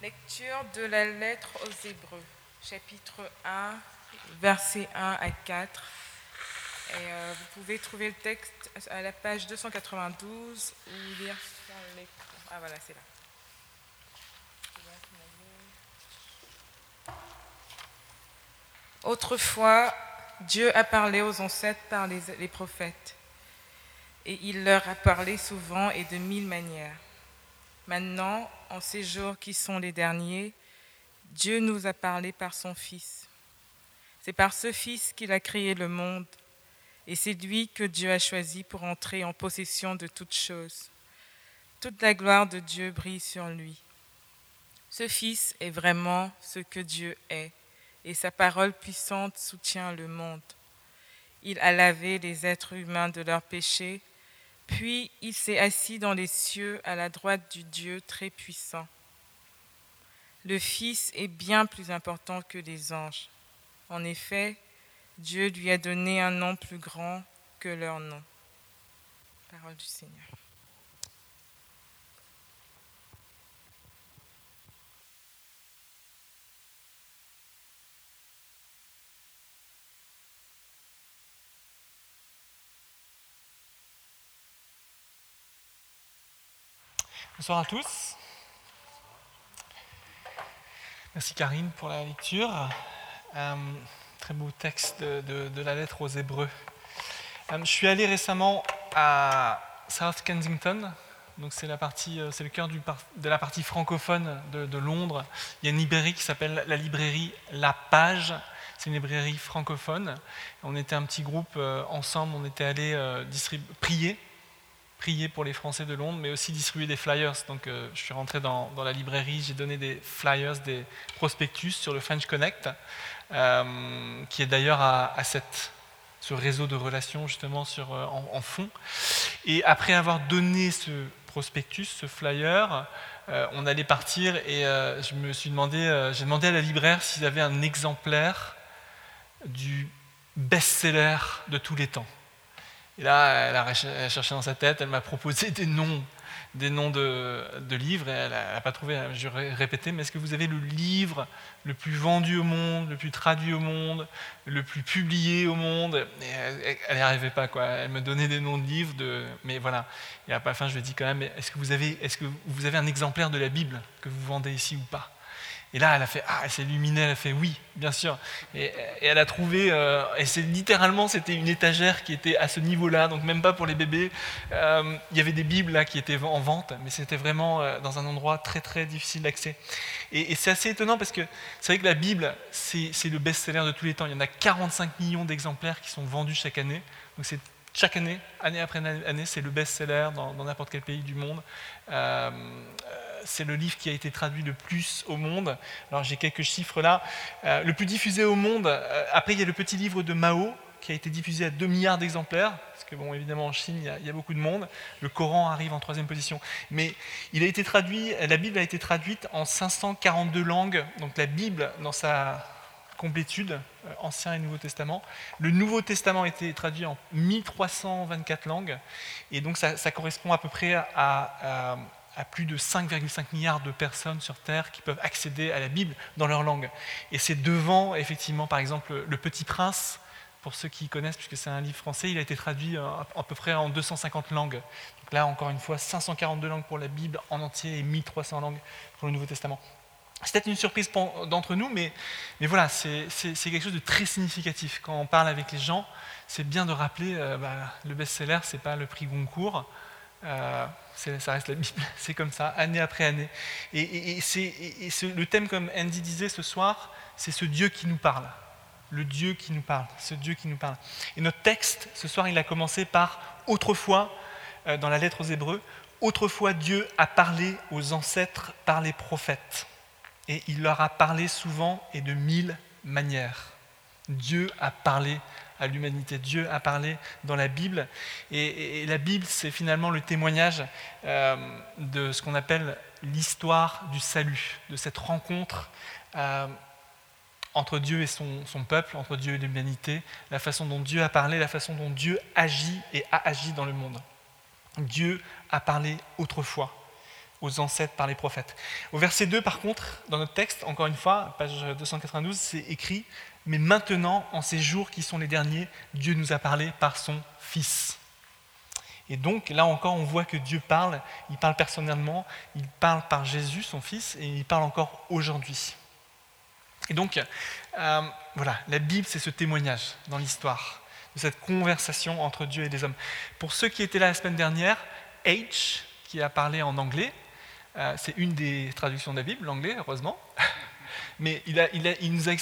Lecture de la lettre aux Hébreux, chapitre 1, versets 1 à 4. Et euh, vous pouvez trouver le texte à la page 292 ou lire sur. Ah voilà, c'est là. Autrefois, Dieu a parlé aux ancêtres par les prophètes, et il leur a parlé souvent et de mille manières. Maintenant, en ces jours qui sont les derniers, Dieu nous a parlé par son Fils. C'est par ce Fils qu'il a créé le monde, et c'est lui que Dieu a choisi pour entrer en possession de toutes choses. Toute la gloire de Dieu brille sur lui. Ce Fils est vraiment ce que Dieu est, et sa parole puissante soutient le monde. Il a lavé les êtres humains de leurs péchés, puis il s'est assis dans les cieux à la droite du Dieu très puissant. Le Fils est bien plus important que les anges. En effet, Dieu lui a donné un nom plus grand que leur nom. Parole du Seigneur. Bonsoir à tous. Merci Karine pour la lecture. Euh, très beau texte de, la lettre aux Hébreux. Euh, je suis allé récemment à South Kensington, donc c'est la partie, euh, c'est le cœur de la partie francophone de, Londres. Il y a une librairie qui s'appelle la librairie La Page. C'est une librairie francophone. On était un petit groupe ensemble, on était allé prier prier pour les Français de Londres, mais aussi distribuer des flyers. Donc euh, je suis rentré dans, la librairie, j'ai donné des flyers, des prospectus sur le French Connect, euh, qui est d'ailleurs à, cette, ce réseau de relations justement sur, euh, en, fond. Et après avoir donné ce prospectus, ce flyer, on allait partir et je me suis demandé, j'ai demandé à la libraire s'ils avaient un exemplaire du best-seller de tous les temps. Et là, elle a cherché dans sa tête, elle m'a proposé des noms, des noms de, livres, et elle n'a pas trouvé, je répété, mais est-ce que vous avez le livre le plus vendu au monde, le plus traduit au monde, le plus publié au monde? Elle n'y arrivait pas, quoi. Elle me donnait des noms de livres, de, mais voilà. Et à la fin, je lui ai dit quand même, est-ce que, vous avez, est-ce que vous avez un exemplaire de la Bible que vous vendez ici ou pas? Et là, elle a fait, ah, elle s'est illuminée, elle a fait oui, bien sûr. Et, elle a trouvé, euh, et c'est littéralement, c'était une étagère qui était à ce niveau-là, donc même pas pour les bébés. Euh, il y avait des Bibles là qui étaient en vente, mais c'était vraiment euh, dans un endroit très très difficile d'accès. Et, c'est assez étonnant parce que c'est vrai que la Bible, c'est le best-seller de tous les temps. Il y en a 45 millions d'exemplaires qui sont vendus chaque année. Donc c'est chaque année, année après année, c'est le best-seller dans n'importe quel pays du monde c'est le livre qui a été traduit le plus au monde. Alors j'ai quelques chiffres là. Euh, le plus diffusé au monde, euh, après il y a le petit livre de Mao qui a été diffusé à 2 milliards d'exemplaires, parce que bon, évidemment en Chine il y, a, beaucoup de monde. Le Coran arrive en troisième position. Mais il a été traduit, la Bible a été traduite en 542 langues, donc la Bible dans sa complétude, euh, Ancien et Nouveau Testament. Le Nouveau Testament a été traduit en 1324 langues, et donc ça, correspond à peu près à à plus de 5,5 milliards de personnes sur Terre qui peuvent accéder à la Bible dans leur langue. Et c'est devant, effectivement, par exemple, Le Petit Prince, pour ceux qui connaissent, puisque c'est un livre français, il a été traduit euh, à peu près en 250 langues. Donc là, encore une fois, 542 langues pour la Bible en entier et 1300 langues pour le Nouveau Testament. C'est peut-être une surprise d'entre nous, mais, voilà, c'est quelque chose de très significatif. Quand on parle avec les gens, c'est bien de rappeler, euh, bah, le best-seller, ce n'est pas le prix Goncourt, euh, ça reste la Bible, c'est comme ça, année après année. Et, le thème, comme Andy disait ce soir, c'est ce Dieu qui nous parle. Le Dieu qui nous parle, ce Dieu qui nous parle. Et notre texte, ce soir, il a commencé par autrefois, euh, dans la lettre aux Hébreux, autrefois Dieu a parlé aux ancêtres par les prophètes. Et il leur a parlé souvent et de mille manières. Dieu a parlé à l'humanité. Dieu a parlé dans la Bible. Et, la Bible, c'est finalement le témoignage euh, de ce qu'on appelle l'histoire du salut, de cette rencontre euh, entre Dieu et son, peuple, entre Dieu et l'humanité, la façon dont Dieu a parlé, la façon dont Dieu agit et a agi dans le monde. Dieu a parlé autrefois. Aux ancêtres par les prophètes. Au verset 2, par contre, dans notre texte, encore une fois, page 292, c'est écrit Mais maintenant, en ces jours qui sont les derniers, Dieu nous a parlé par son Fils. Et donc, là encore, on voit que Dieu parle, il parle personnellement, il parle par Jésus, son Fils, et il parle encore aujourd'hui. Et donc, euh, voilà, la Bible, c'est ce témoignage dans l'histoire, de cette conversation entre Dieu et les hommes. Pour ceux qui étaient là la semaine dernière, H, qui a parlé en anglais, euh, c'est une des traductions de la Bible, l'anglais, heureusement. Mais il, nous a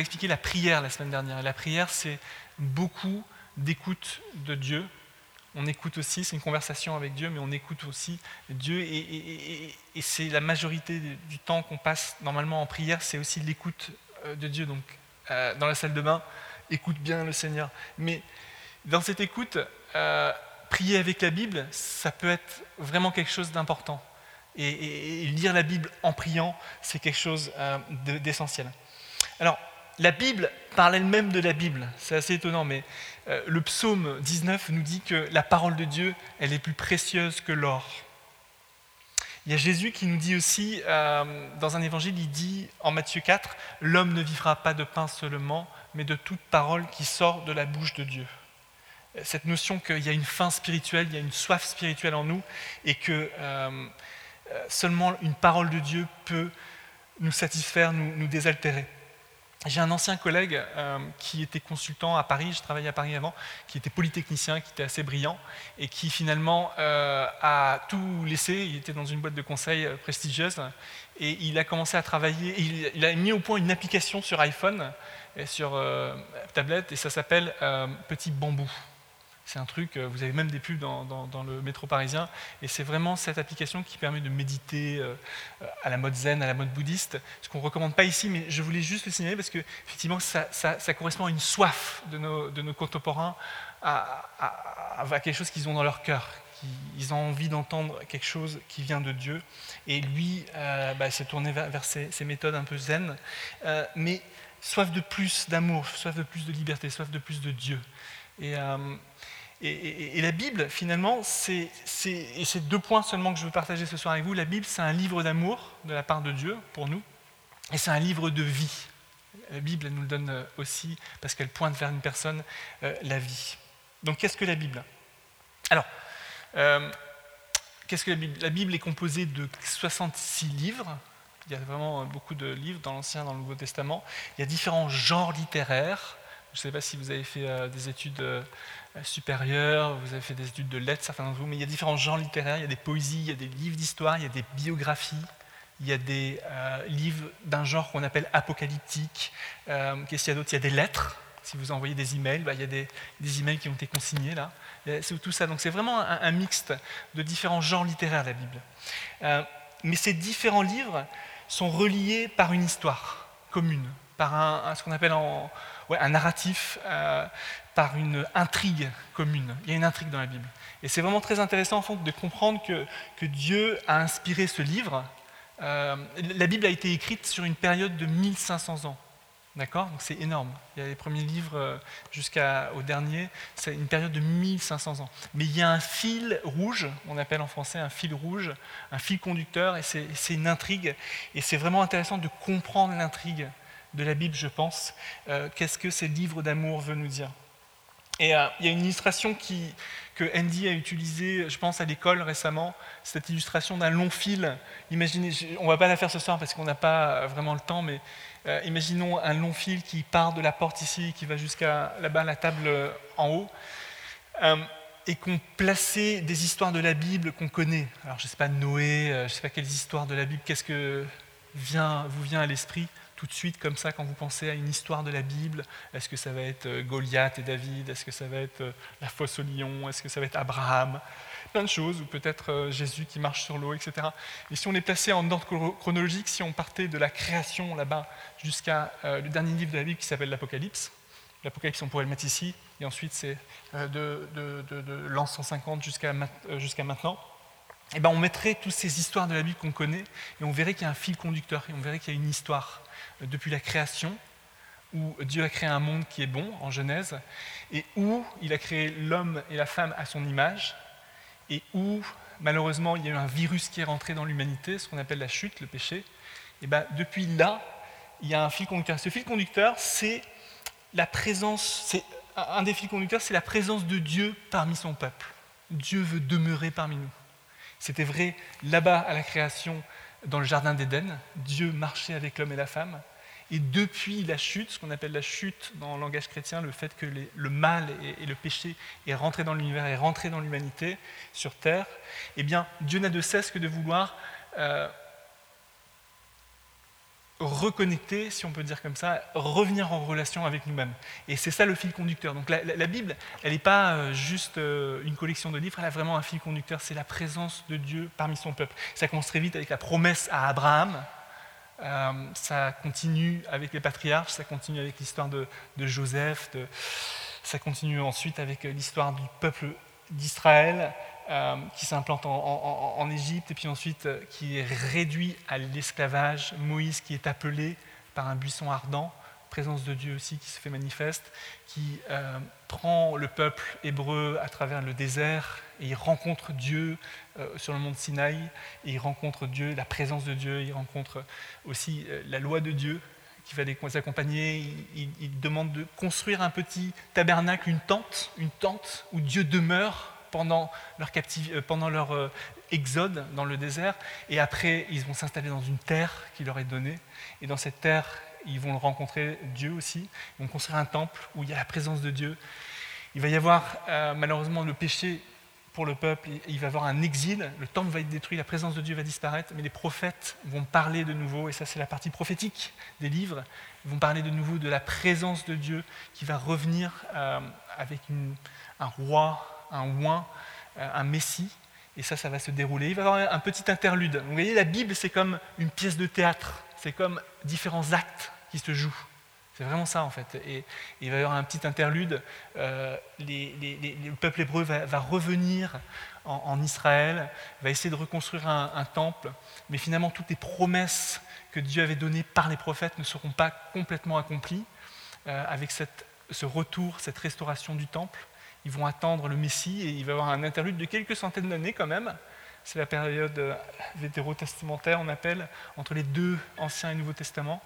expliqué, la prière la semaine dernière. La prière, c'est beaucoup d'écoute de Dieu. On écoute aussi, c'est une conversation avec Dieu, mais on écoute aussi Dieu. Et, c'est la majorité du temps qu'on passe normalement en prière, c'est aussi l'écoute euh, de Dieu. Donc, euh, dans la salle de bain, écoute bien le Seigneur. Mais dans cette écoute, prier avec la Bible, ça peut être vraiment quelque chose d'important et, lire la Bible en priant, c'est quelque chose euh, d'essentiel. Alors, la Bible parle elle-même de la Bible, c'est assez étonnant, mais euh, le psaume 19 nous dit que la parole de Dieu, elle est plus précieuse que l'or. Il y a Jésus qui nous dit aussi, euh, dans un évangile, il dit en Matthieu 4, L'homme ne vivra pas de pain seulement, mais de toute parole qui sort de la bouche de Dieu. Cette notion qu'il y a une faim spirituelle, il y a une soif spirituelle en nous, et que seulement une parole de Dieu peut nous satisfaire, nous, désaltérer. J'ai un ancien collègue euh, qui était consultant à Paris, je travaillais à Paris avant, qui était polytechnicien, qui était assez brillant, et qui finalement euh, a tout laissé. Il était dans une boîte de conseil prestigieuse, et il a commencé à travailler, il, a mis au point une application sur iPhone, et sur tablette, et ça s'appelle Petit Bambou. C'est un truc, euh, vous avez même des pubs dans, le métro parisien, et c'est vraiment cette application qui permet de méditer euh, à la mode zen, à la mode bouddhiste, ce qu'on ne recommande pas ici, mais je voulais juste le signaler parce que effectivement ça, correspond à une soif de nos, contemporains à, quelque chose qu'ils ont dans leur cœur. Ils ont envie d'entendre quelque chose qui vient de Dieu, et lui euh, bah, s'est tourné vers, ces, méthodes un peu zen, mais soif de plus d'amour, soif de plus de liberté, soif de plus de Dieu. Et, et, la Bible, finalement, c'est, et deux points seulement que je veux partager ce soir avec vous. La Bible, c'est un livre d'amour de la part de Dieu pour nous, et c'est un livre de vie. La Bible, elle nous le donne euh, aussi parce qu'elle pointe vers une personne, euh, la vie. Donc, qu'est-ce que la Bible? Alors, euh, qu'est-ce que la Bible? La Bible est composée de 66 livres. Il y a vraiment beaucoup de livres dans l'Ancien, dans le Nouveau Testament. Il y a différents genres littéraires. Je ne sais pas si vous avez fait des études supérieure, vous avez fait des études de lettres, certains d'entre vous, mais il y a différents genres littéraires, il y a des poésies, il y a des livres d'histoire, il y a des biographies, il y a des euh, livres d'un genre qu'on appelle apocalyptique. Euh, qu'est-ce qu'il y a d'autre? Il y a des lettres. Si vous envoyez des emails, bah, il y a des, des, emails qui ont été consignés là. C'est tout ça. Donc c'est vraiment un, mixte de différents genres littéraires, la Bible. Euh, mais ces différents livres sont reliés par une histoire commune, par un, ce qu'on appelle un narratif, par une intrigue commune. Il y a une intrigue dans la Bible. Et c'est vraiment très intéressant en fait, de comprendre que, que, Dieu a inspiré ce livre. Euh, la Bible a été écrite sur une période de 1500 ans. D'accord? Donc c'est énorme. Il y a les premiers livres euh, jusqu'au dernier, c'est une période de 1500 ans. Mais il y a un fil rouge, on appelle en français un fil rouge, un fil conducteur, et c'est une intrigue. Et c'est vraiment intéressant de comprendre l'intrigue de la Bible, je pense. Euh, qu'est-ce que ces livres d'amour veulent nous dire et euh, il y a une illustration que Andy a utilisée, je pense, à l'école récemment, cette illustration d'un long fil. Imaginez, on ne va pas la faire ce soir parce qu'on n'a pas vraiment le temps, mais euh, imaginons un long fil qui part de la porte ici, qui va jusqu'à là-bas, la table euh, en haut, et qu'on plaçait des histoires de la Bible qu'on connaît. Alors, je ne sais pas, Noé, je ne sais pas quelles histoires de la Bible, qu'est-ce que vient, vous vient à l'esprit tout de suite comme ça quand vous pensez à une histoire de la Bible Est-ce que ça va être euh, Goliath et David Est-ce que ça va être euh, la fosse au lion Est-ce que ça va être Abraham? Plein de choses, ou peut-être euh, Jésus qui marche sur l'eau, etc. Et si on est placé en ordre chronologique, si on partait de la création là-bas jusqu'à le dernier livre de la Bible qui s'appelle l'Apocalypse, l'Apocalypse on pourrait le mettre ici, et ensuite c'est de, l'an 150 jusqu'à maintenant, eh ben on mettrait toutes ces histoires de la Bible qu'on connaît et on verrait qu'il y a un fil conducteur et on verrait qu'il y a une histoire depuis la création, où Dieu a créé un monde qui est bon, en Genèse, et où il a créé l'homme et la femme à son image, et où malheureusement, il y a eu un virus qui est rentré dans l'humanité, ce qu'on appelle la chute, le péché. Et ben, depuis là, il y a un fil conducteur. Ce fil conducteur, c'est la présence, un des fils conducteurs, c'est la présence de Dieu parmi son peuple. Dieu veut demeurer parmi nous. C'était vrai là-bas à la création, dans le jardin d'Éden. Dieu marchait avec l'homme et la femme. Et depuis la chute, ce qu'on appelle la chute dans le langage chrétien, le fait que le mal et, le péché est rentré dans l'univers, est rentré dans l'humanité sur Terre, eh bien, Dieu n'a de cesse que de vouloir euh, reconnecter, si on peut dire comme ça, revenir en relation avec nous-mêmes. Et c'est ça le fil conducteur. Donc la, Bible, elle n'est pas euh, juste euh, une collection de livres, elle a vraiment un fil conducteur, c'est la présence de Dieu parmi son peuple. Ça commence très vite avec la promesse à Abraham, euh, ça continue avec les patriarches, ça continue avec l'histoire de, Joseph, ça continue ensuite avec l'histoire du peuple d'Israël, euh, qui s'implante en, Égypte et puis ensuite euh, qui est réduit à l'esclavage. Moïse qui est appelé par un buisson ardent, présence de Dieu aussi qui se fait manifeste, qui euh, prend le peuple hébreu à travers le désert et il rencontre Dieu sur le mont Sinaï, et il rencontre Dieu, la présence de Dieu, il rencontre aussi la loi de Dieu qui va les accompagner. Il, il, demande de construire un petit tabernacle, une tente, une tente où Dieu demeure pendant leur, euh, euh, exode dans le désert, et après ils vont s'installer dans une terre qui leur est donnée, et dans cette terre ils vont rencontrer Dieu aussi, ils vont construire un temple où il y a la présence de Dieu. Il va y avoir euh, malheureusement le péché pour le peuple, il va y avoir un exil, le temple va être détruit, la présence de Dieu va disparaître, mais les prophètes vont parler de nouveau, et ça c'est la partie prophétique des livres, ils vont parler de nouveau de la présence de Dieu qui va revenir avec un roi un oin, euh, un messie, et ça, ça va se dérouler. Il va y avoir un petit interlude. vous voyez, la Bible, c'est comme une pièce de théâtre, c'est comme différents actes qui se jouent. C'est vraiment ça, en fait. Et, il va y avoir un petit interlude. Euh, le peuple hébreu va, revenir en, Israël, va essayer de reconstruire un, temple, mais finalement, toutes les promesses que Dieu avait données par les prophètes ne seront pas complètement accomplies euh, avec ce retour, cette restauration du temple ils vont attendre le Messie et il va y avoir un interlude de quelques centaines d'années quand même. C'est la période euh, vétérotestamentaire, on appelle, entre les deux Anciens et Nouveaux Testaments.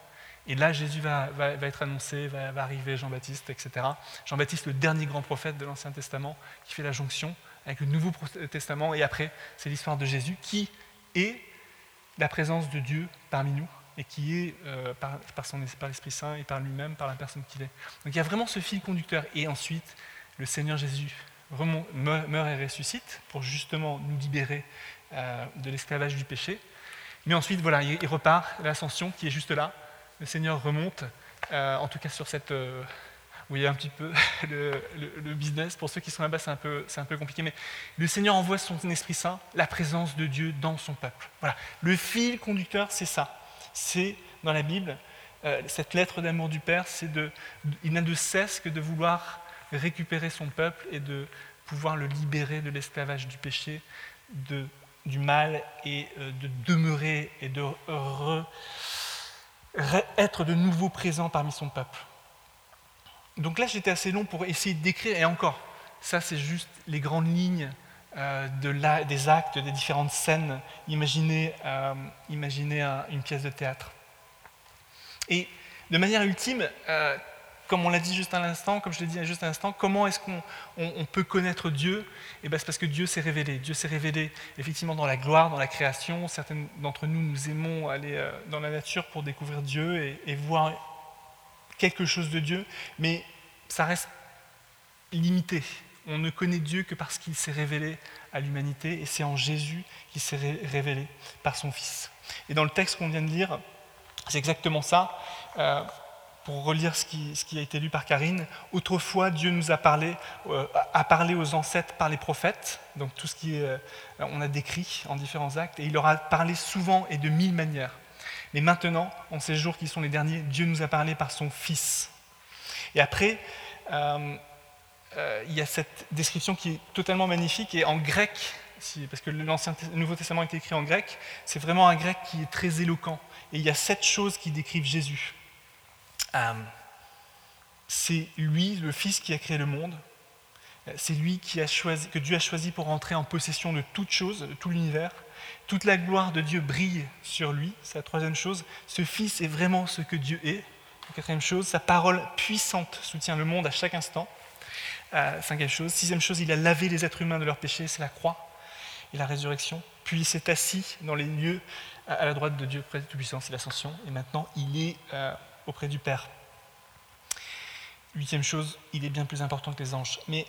Et là, Jésus va, être annoncé, va, arriver Jean-Baptiste, etc. Jean-Baptiste, le dernier grand prophète de l'Ancien Testament, qui fait la jonction avec le Nouveau Testament. Et après, c'est l'histoire de Jésus, qui est la présence de Dieu parmi nous, et qui est euh, par, son, par l'Esprit Saint et par lui-même, par la personne qu'il est. Donc il y a vraiment ce fil conducteur. Et ensuite, le Seigneur Jésus meurt et ressuscite pour justement nous libérer euh, de l'esclavage du péché. Mais ensuite, voilà, il repart, l'ascension qui est juste là. Le Seigneur remonte, euh, en tout cas sur cette... Euh, vous voyez un petit peu le, business. Pour ceux qui sont là-bas, c'est un, peu, un peu compliqué. Mais le Seigneur envoie son Esprit Saint, la présence de Dieu dans son peuple. Voilà. Le fil conducteur, c'est ça. C'est dans la Bible, cette lettre d'amour du Père, c'est il n'a de cesse que de vouloir récupérer son peuple et de pouvoir le libérer de l'esclavage du péché, de, du mal et euh, de demeurer et de être de nouveau présent parmi son peuple. Donc là, j'étais assez long pour essayer de décrire, et encore, ça c'est juste les grandes lignes euh, de la, des actes, des différentes scènes. Imaginez, euh, imaginez une pièce de théâtre. Et de manière ultime, comme on l'a dit juste à l'instant, comme je l'ai dit juste à l'instant, comment est-ce qu'on peut connaître Dieu? Eh ben, C'est parce que Dieu s'est révélé. Dieu s'est révélé effectivement dans la gloire, dans la création. Certains d'entre nous, nous aimons aller euh, dans la nature pour découvrir Dieu et, et voir quelque chose de Dieu, mais ça reste limité. On ne connaît Dieu que parce qu'il s'est révélé à l'humanité, et c'est en Jésus qu'il s'est révélé par son Fils. Et dans le texte qu'on vient de lire, c'est exactement ça. Euh, pour relire ce qui, a été lu par Karine, autrefois Dieu nous a parlé, euh, a parlé aux ancêtres par les prophètes, donc tout ce qui euh, on a décrit en différents actes, et il leur a parlé souvent et de mille manières. Mais maintenant, en ces jours qui sont les derniers, Dieu nous a parlé par son Fils. Et après, euh, il y a cette description qui est totalement magnifique, et en grec, parce que le Nouveau Testament est écrit en grec, c'est vraiment un grec qui est très éloquent. Et il y a sept choses qui décrivent Jésus. Euh, c'est lui, le Fils, qui a créé le monde. C'est lui que Dieu a choisi pour entrer en possession de toute chose, de tout l'univers. Toute la gloire de Dieu brille sur lui. C'est la troisième chose. Ce Fils est vraiment ce que Dieu est. Quatrième chose, sa parole puissante soutient le monde à chaque instant. Euh, cinquième chose. Sixième chose, il a lavé les êtres humains de leurs péchés, c'est la croix et la résurrection. Puis il s'est assis dans les lieux à la droite de Dieu près Tout-Puissant, c'est l'ascension. Et maintenant, il est euh, auprès du Père. Huitième chose, il est bien plus important que les anges. Mais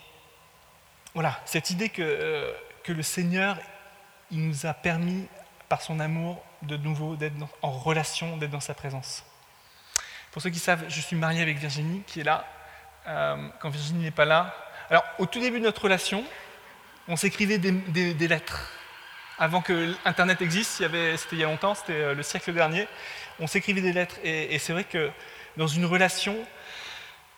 voilà, cette idée que, euh, que le Seigneur, il nous a permis, par son amour, de nouveau d'être en relation, d'être dans sa présence. Pour ceux qui savent, je suis marié avec Virginie, qui est là. Euh, quand Virginie n'est pas là. Alors, au tout début de notre relation, on s'écrivait des, lettres. Avant que Internet existe, c'était il y a longtemps, c'était euh, le siècle dernier, on s'écrivait des lettres. Et, c'est vrai que dans une relation,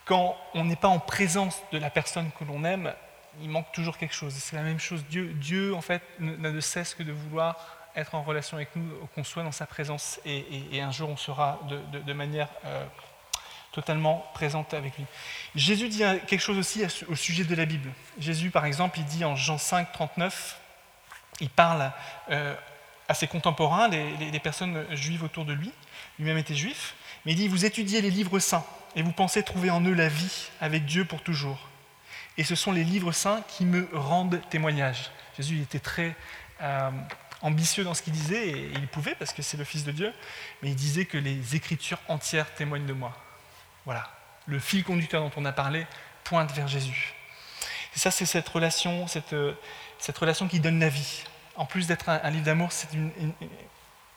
quand on n'est pas en présence de la personne que l'on aime, il manque toujours quelque chose. C'est la même chose. Dieu, Dieu en fait, n'a de cesse que de vouloir être en relation avec nous, qu'on soit dans sa présence. Et, un jour, on sera de, manière euh, totalement présente avec lui. Jésus dit quelque chose aussi au sujet de la Bible. Jésus, par exemple, il dit en Jean 5, 39, il parle euh, à ses contemporains, les, personnes juives autour de lui. Lui-même était juif. Mais il dit, vous étudiez les livres saints et vous pensez trouver en eux la vie avec Dieu pour toujours. Et ce sont les livres saints qui me rendent témoignage. Jésus était très euh, ambitieux dans ce qu'il disait, et il pouvait parce que c'est le Fils de Dieu, mais il disait que les Écritures entières témoignent de moi. Voilà, le fil conducteur dont on a parlé pointe vers Jésus. Et ça, c'est cette relation, cette, cette, relation qui donne la vie. En plus d'être un, livre d'amour,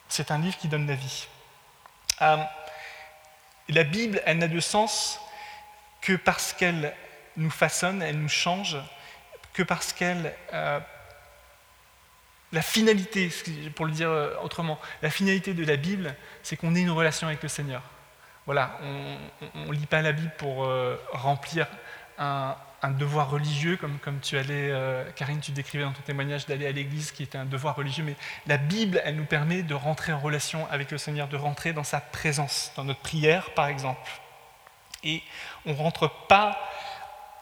c'est un livre qui donne la vie. Euh, la Bible, elle n'a de sens que parce qu'elle nous façonne, elle nous change, que parce qu'elle... Euh, la finalité, pour le dire euh, autrement, la finalité de la Bible, c'est qu'on ait une relation avec le Seigneur. Voilà, on ne lit pas la Bible pour remplir un, devoir religieux, comme, tu allais, Karine, tu décrivais dans ton témoignage d'aller à l'église, qui était un devoir religieux, mais la Bible, elle nous permet de rentrer en relation avec le Seigneur, de rentrer dans sa présence, dans notre prière, par exemple. Et on ne rentre pas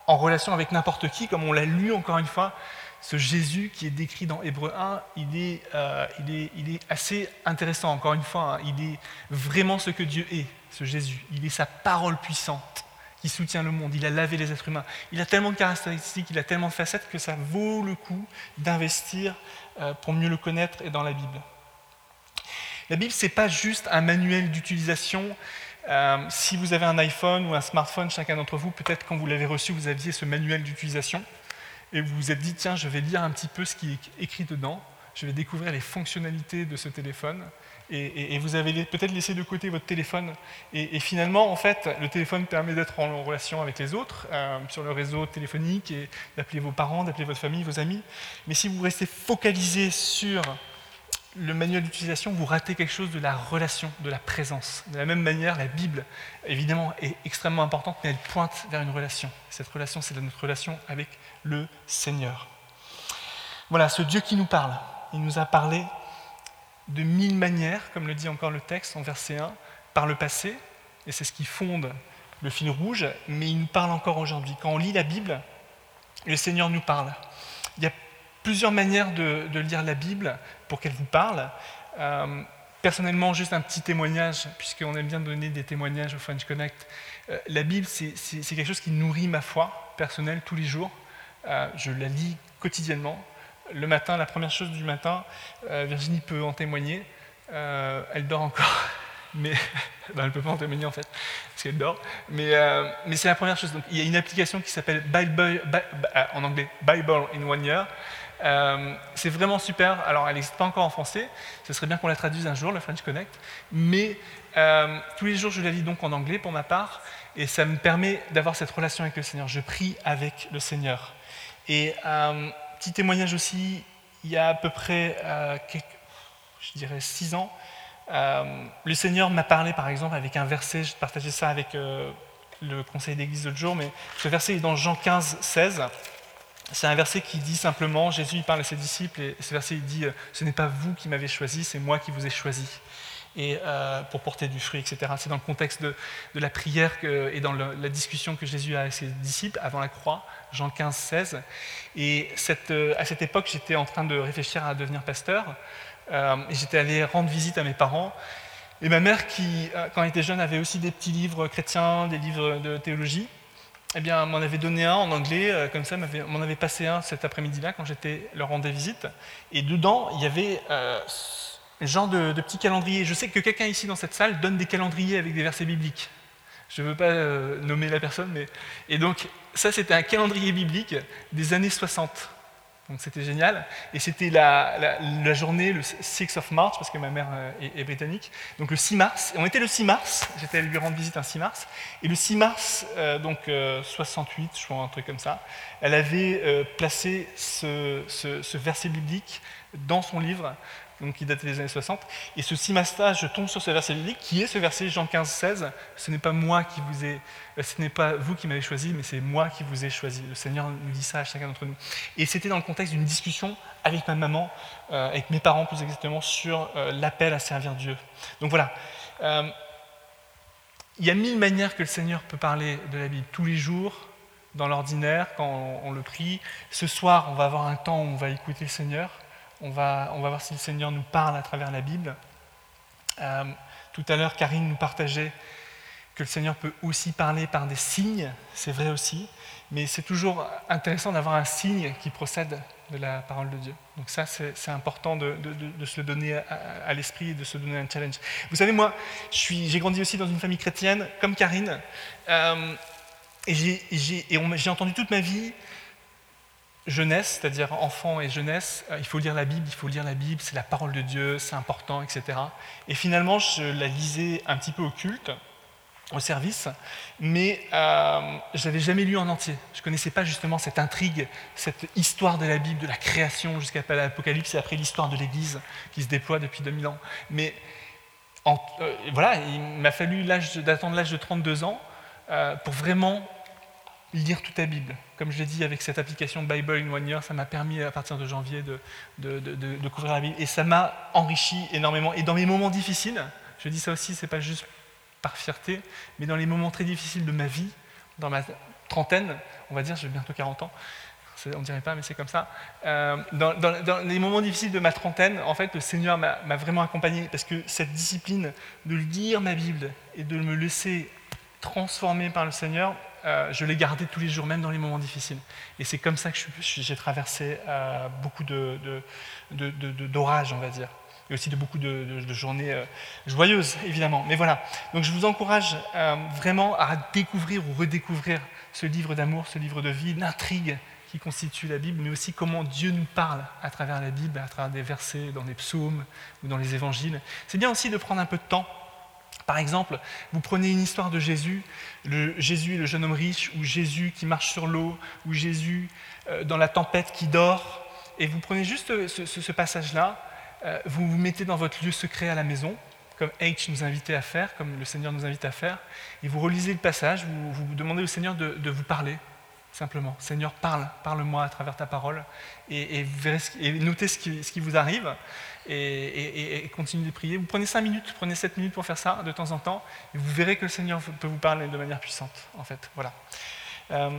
en relation avec n'importe qui, comme on l'a lu encore une fois. Ce Jésus qui est décrit dans Hébreu 1, il est, euh, il est assez intéressant, encore une fois. Hein. il est vraiment ce que Dieu est, ce Jésus. Il est sa parole puissante qui soutient le monde. Il a lavé les êtres humains. Il a tellement de caractéristiques, il a tellement de facettes que ça vaut le coup d'investir euh, pour mieux le connaître et dans la Bible. La Bible, ce n'est pas juste un manuel d'utilisation euh, si vous avez un iPhone ou un smartphone, chacun d'entre vous, peut-être quand vous l'avez reçu, vous aviez ce manuel d'utilisation et vous vous êtes dit, tiens, je vais lire un petit peu ce qui est écrit dedans, je vais découvrir les fonctionnalités de ce téléphone. Et, vous avez peut-être laissé de côté votre téléphone. Et, finalement, en fait, le téléphone permet d'être en relation avec les autres, euh, sur le réseau téléphonique, et d'appeler vos parents, d'appeler votre famille, vos amis. Mais si vous restez focalisé sur le manuel d'utilisation, vous ratez quelque chose de la relation, de la présence. De la même manière, la Bible, évidemment, est extrêmement importante, mais elle pointe vers une relation. Cette relation, c'est notre relation avec le Seigneur. Voilà, ce Dieu qui nous parle. Il nous a parlé de mille manières, comme le dit encore le texte en verset 1, par le passé, et c'est ce qui fonde le fil rouge, mais il nous parle encore aujourd'hui. Quand on lit la Bible, le Seigneur nous parle. Il y a plusieurs manières de, lire la Bible pour qu'elle vous parle. Euh, personnellement, juste un petit témoignage, puisqu'on aime bien donner des témoignages au French Connect. Euh, la Bible, c'est quelque chose qui nourrit ma foi personnelle tous les jours. Euh, je la lis quotidiennement. Le matin, la première chose du matin, Virginie peut en témoigner. elle dort encore, mais elle ne peut pas en témoigner en fait, parce qu'elle dort. Mais, mais c'est la première chose. Donc, il y a une application qui s'appelle Bible, anglais Bible in One Year. Euh, c'est vraiment super. Alors, elle n'existe pas encore en français. Ce serait bien qu'on la traduise un jour, le French Connect. Mais euh, tous les jours, je la lis donc en anglais pour ma part. Et ça me permet d'avoir cette relation avec le Seigneur. Je prie avec le Seigneur. Et euh, petit témoignage aussi, il y a à peu près, je dirais, six ans, le Seigneur m'a parlé, par exemple, avec un verset. Je partageais ça avec le conseil d'église l'autre jour. Mais ce verset est dans Jean 15, 16. C'est un verset qui dit simplement, Jésus parle à ses disciples, et ce verset il dit, ce n'est pas vous qui m'avez choisi, c'est moi qui vous ai choisi. Et euh, pour porter du fruit, etc. C'est dans le contexte de, la prière et dans la discussion que Jésus a avec ses disciples avant la croix, Jean 15, 16. Et euh, à cette époque, j'étais en train de réfléchir à devenir pasteur. Euh, j'étais allé rendre visite à mes parents. Et ma mère, qui, quand elle était jeune, avait aussi des petits livres chrétiens, des livres de théologie. Eh bien, m'en avait donné un en anglais, comme ça, m'en avait passé un cet après-midi-là quand j'étais leur rendre visite. Et dedans, il y avait genre de, de petits. Je sais que quelqu'un ici dans cette salle donne des calendriers avec des versets bibliques. Je ne veux pas euh, nommer la personne, mais. Et donc, ça, c'était un calendrier biblique des années 60. Donc, c'était génial. Et c'était la, journée, le 6 of March, parce que ma mère euh, est, britannique. Donc, le 6 mars. On était le 6 mars. J'étais allé lui rendre visite un 6 mars. Et le 6 mars, euh, donc 68, je crois, un truc comme ça, elle avait placé ce, ce verset biblique dans son livre donc qui datait des années 60. Et ce simasta, je tombe sur ce verset biblique, qui est ce verset Jean 15, 16. Ce n'est pas moi qui vous ai, euh, ce n'est pas vous qui m'avez choisi, mais c'est moi qui vous ai choisi. Le Seigneur nous dit ça à chacun d'entre nous. Et c'était dans le contexte d'une discussion avec ma maman, euh, avec mes parents plus exactement, sur euh, l'appel à servir Dieu. Donc voilà. il y a mille manières que le Seigneur peut parler de la Bible tous les jours, dans l'ordinaire, quand on le prie. Ce soir, on va avoir un temps où on va écouter le Seigneur. On va, on va voir si le Seigneur nous parle à travers la Bible. Euh, tout à l'heure, Karine nous partageait que le Seigneur peut aussi parler par des signes, c'est vrai aussi, mais c'est toujours intéressant d'avoir un signe qui procède de la parole de Dieu. Donc ça, c'est important de, se le donner à, l'esprit et de se donner un challenge. Vous savez, moi, j'ai grandi aussi dans une famille chrétienne, comme Karine, euh, et j'ai entendu toute ma vie jeunesse, c'est-à-dire enfant et jeunesse, euh, il faut lire la Bible, il faut lire la Bible, c'est la parole de Dieu, c'est important, etc. Et finalement, je la lisais un petit peu au culte, au service, mais euh, je n'avais jamais lu en entier. Je ne connaissais pas justement cette intrigue, cette histoire de la Bible, de la création jusqu'à l'Apocalypse et après l'histoire de l'Église qui se déploie depuis 2000 ans. Mais euh, voilà, il m'a fallu d'attendre l'âge de 32 ans pour vraiment lire toute la Bible. Comme je l'ai dit avec cette application Bible in One Year, ça m'a permis à partir de janvier de, couvrir la Bible. Et ça m'a enrichi énormément. Et dans mes moments difficiles, je dis ça aussi, c'est pas juste par fierté, mais dans les moments très difficiles de ma vie, dans ma trentaine, on va dire, j'ai bientôt 40 ans, on ne dirait pas, mais c'est comme ça. Euh, dans, les moments difficiles de ma trentaine, en fait, le Seigneur m'a vraiment accompagné parce que cette discipline de lire ma Bible et de me laisser transformer par le Seigneur, euh, je l'ai gardé tous les jours, même dans les moments difficiles. Et c'est comme ça que j'ai traversé euh, beaucoup d'orages, on va dire. Et aussi de beaucoup de, journées euh, joyeuses, évidemment. Mais voilà. Donc je vous encourage vraiment à découvrir ou redécouvrir ce livre d'amour, ce livre de vie, l'intrigue qui constitue la Bible, mais aussi comment Dieu nous parle à travers la Bible, à travers des versets dans les psaumes ou dans les évangiles. C'est bien aussi de prendre un peu de temps par exemple, vous prenez une histoire de Jésus, le Jésus le jeune homme riche, ou Jésus qui marche sur l'eau, ou Jésus euh, dans la tempête qui dort, et vous prenez juste ce, passage-là, euh, vous vous mettez dans votre lieu secret à la maison, comme H nous invitait à faire, comme le Seigneur nous invite à faire, et vous relisez le passage, vous, vous demandez au Seigneur de vous parler, simplement. Seigneur, parle, parle-moi à travers ta parole et, notez ce qui, vous arrive et, continuez de prier. Vous prenez 5 minutes, prenez 7 minutes pour faire ça de temps en temps et vous verrez que le Seigneur peut vous parler de manière puissante, en fait. Voilà. Euh,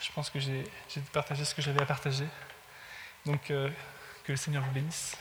je pense que j'ai partagé ce que j'avais à partager. Donc, euh, que le Seigneur vous bénisse.